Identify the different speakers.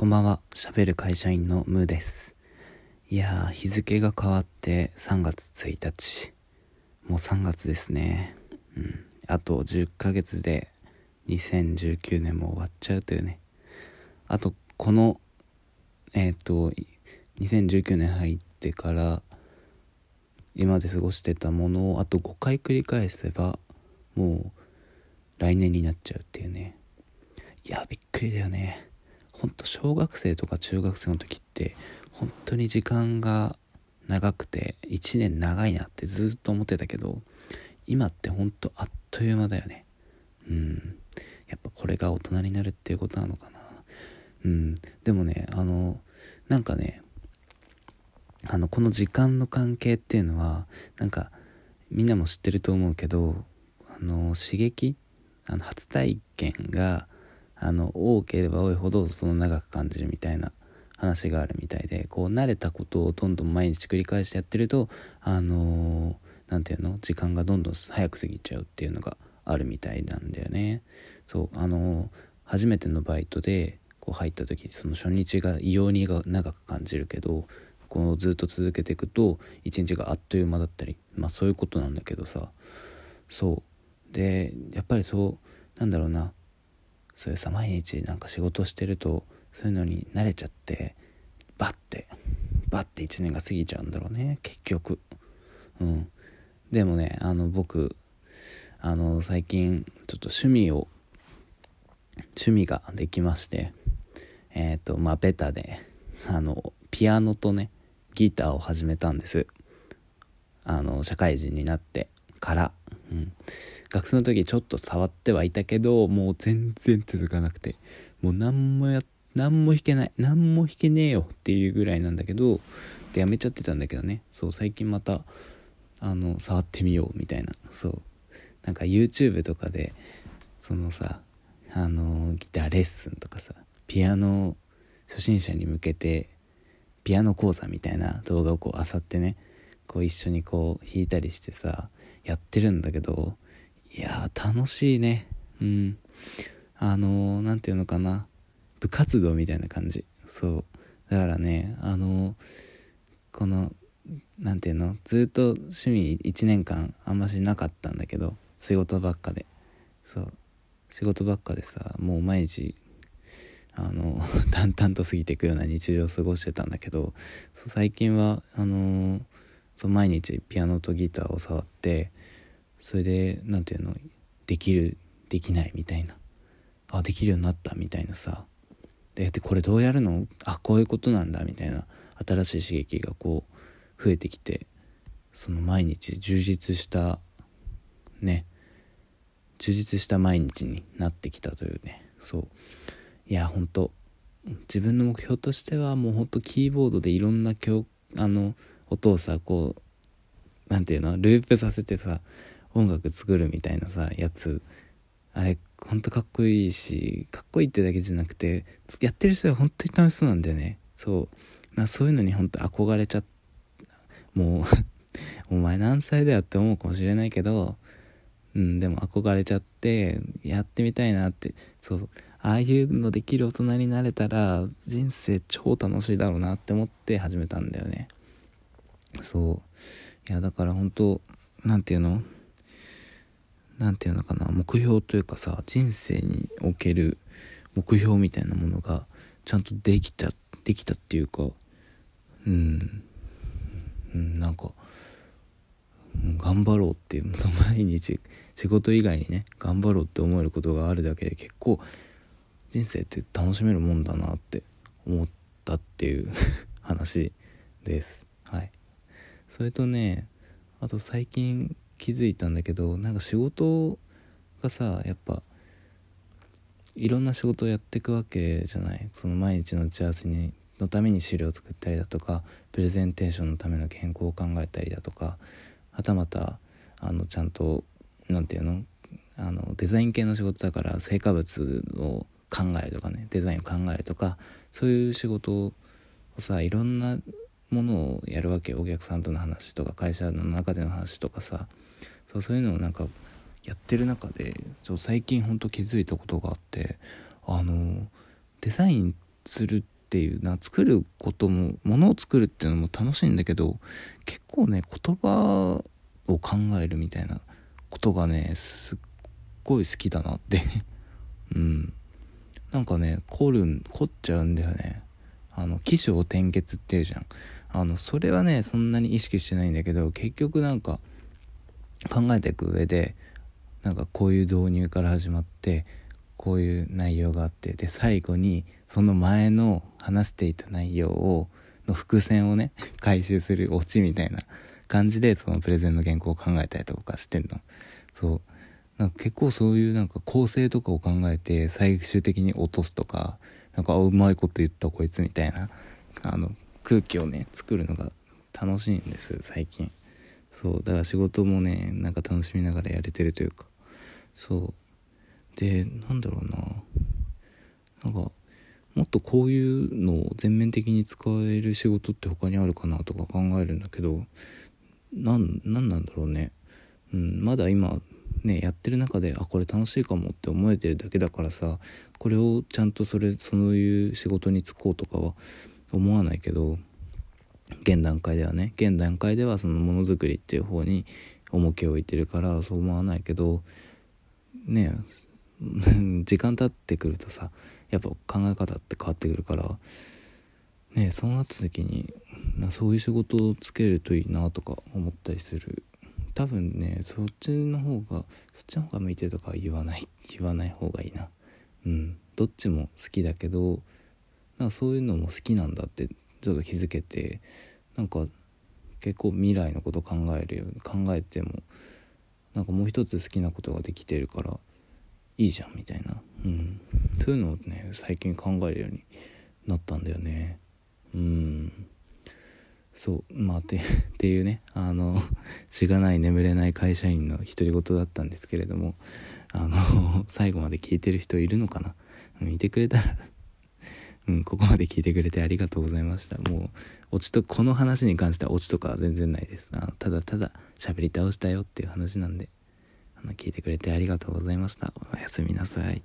Speaker 1: こんばんは、喋る会社員のムーです。いやー、日付が変わって3月1日。もう3月ですね。うん。あと10ヶ月で2019年も終わっちゃうというね。あと、この、えっ、ー、と、2019年入ってから、今まで過ごしてたものをあと5回繰り返せば、もう来年になっちゃうっていうね。いや、びっくりだよね。ほんと小学生とか中学生の時って本当に時間が長くて1年長いなってずっと思ってたけど今ってほんとあっという間だよね。うん。やっぱこれが大人になるっていうことなのかな。うん。でもねあのなんかねあのこの時間の関係っていうのはなんかみんなも知ってると思うけどあの刺激あの初体験があの多ければ多いほどその長く感じるみたいな話があるみたいでこう慣れたことをどんどん毎日繰り返してやってるとあの何、ー、て言うの時間がどんどん早く過ぎちゃうっていうのがあるみたいなんだよね。そうあのー、初めてのバイトでこう入った時その初日が異様に長く感じるけどこうずっと続けていくと一日があっという間だったりまあそういうことなんだけどさ。そう。でやっぱりそうなんだろうな。そういうさ毎日なんか仕事してるとそういうのに慣れちゃってバッてバッて1年が過ぎちゃうんだろうね。結局。うん。でもねあの僕あの最近ちょっと趣味を趣味ができましてえっ、ー、とまあベタであのピアノとねギターを始めたんです。あの社会人になってから、うん、学生の時ちょっと触ってはいたけどもう全然続かなくて。もう何もや何も弾けない何も弾けねえよっていうぐらいなんだけどでやめちゃってたんだけどね。そう最近またあの触ってみようみたいな。そう。なんか YouTube とかでそのさあのギターレッスンとかさピアノ初心者に向けてピアノ講座みたいな動画をこう漁ってねこう一緒にこう弾いたりしてさやってるんだけどいや楽しいね。うん。あの何て言うのかな。部活動みたいな感じ。そう。だからねあのこの何て言うのずっと趣味1年間あんましなかったんだけど仕事ばっかで。そう。仕事ばっかでさもう毎日あの 淡々と過ぎていくような日常を過ごしてたんだけど最近はあのー、そう毎日ピアノとギターを触ってそれで何て言うのできるできないみたいな。あできるようになったみたいなさ。ででこれどうやるの？あこういうことなんだみたいな。新しい刺激がこう増えてきてその毎日充実したね。充実した毎日になってきたというね。そう。いやほんと。自分の目標としてはもうほんとキーボードでいろんな曲あの音をさこう何て言うの？ループさせてさ音楽作るみたいなさやつ。あれほんとかっこいいしかっこいいってだけじゃなくてやってる人は本当に楽しそうなんだよね。そう。なそういうのに本当憧れちゃもう お前何歳だよって思うかもしれないけどうんでも憧れちゃってやってみたいなって。そう。ああいうのできる大人になれたら人生超楽しいだろうなって思って始めたんだよね。そう。いやだから本当なんていうの？何て言うのかな？目標というかさ人生における目標みたいなものがちゃんとできたできたっていうかうん。うんなんか頑張ろうっていうの毎日仕事以外にね頑張ろうって思えることがあるだけで結構人生って楽しめるもんだなって思ったっていう 話です。はい。それとねあと最近気づいたんだけどなんか仕事がさやっぱいろんな仕事をやっていくわけじゃない？その毎日の打ち合わせにのために資料を作ったりだとかプレゼンテーションのための原稿を考えたりだとかはたまたあのちゃんと何て言うの？あのデザイン系の仕事だから成果物を考えるとかねデザインを考えるとかそういう仕事をさいろんなものをやるわけお客さんとの話とか会社の中での話とかさ。そうそういうのをなんかやってる中でちょ最近ほんと気づいたことがあってあのデザインするっていうな作ることもものを作るっていうのも楽しいんだけど結構ね言葉を考えるみたいなことがねすっごい好きだなって。うん。なんかね凝る凝っちゃうんだよね。あの起承転結っていうじゃん。あのそれはねそんなに意識してないんだけど結局なんか考えていく上でなんかこういう導入から始まってこういう内容があってで最後にその前の話していた内容をの伏線をね 回収するオチみたいな感じでそのプレゼンの原稿を考えたりとかしてんの。そう。なんか結構そういうなんか構成とかを考えて最終的に落とすとかなんかうまいこと言ったこいつみたいなあの空気をね作るのが楽しいんです最近。そうだから仕事もねなんか楽しみながらやれてるというか。そう。でなんだろうな。なんかもっとこういうのを全面的に使える仕事って他にあるかなとか考えるんだけどなんなんなんだろうね、うん、まだ今ねやってる中であこれ楽しいかもって思えてるだけだからさこれをちゃんとそれそういう仕事に就こうとかは思わないけど現段階ではね。現段階ではそのものづくりっていう方に重きを置いてるからそう思わないけどね 時間経ってくるとさやっぱ考え方って変わってくるからねそうなった時にそういう仕事をつけるといいなとか思ったりする。多分ねそっちの方がそっちの方が向いてるとか言わない。言わない方がいいな。うん。どっちも好きだけどなんかそういうのも好きなんだってちょっと気づけてなんか結構未来のこと考えるように考えてもなんかもう一つ好きなことができてるからいいじゃんみたいな、うん、そういうのをね最近考えるようになったんだよね。うん。そう。まあって っていうねあのしがない眠れない会社員の独り言だったんですけれどもあの最後まで聞いてる人いるのかな？見てくれたらうん、ここまで聞いてくれてありがとうございました。もう、オチと、この話に関してはオチとかは全然ないです。あのただただ喋り倒したよっていう話なんで、あの、聞いてくれてありがとうございました。おやすみなさい。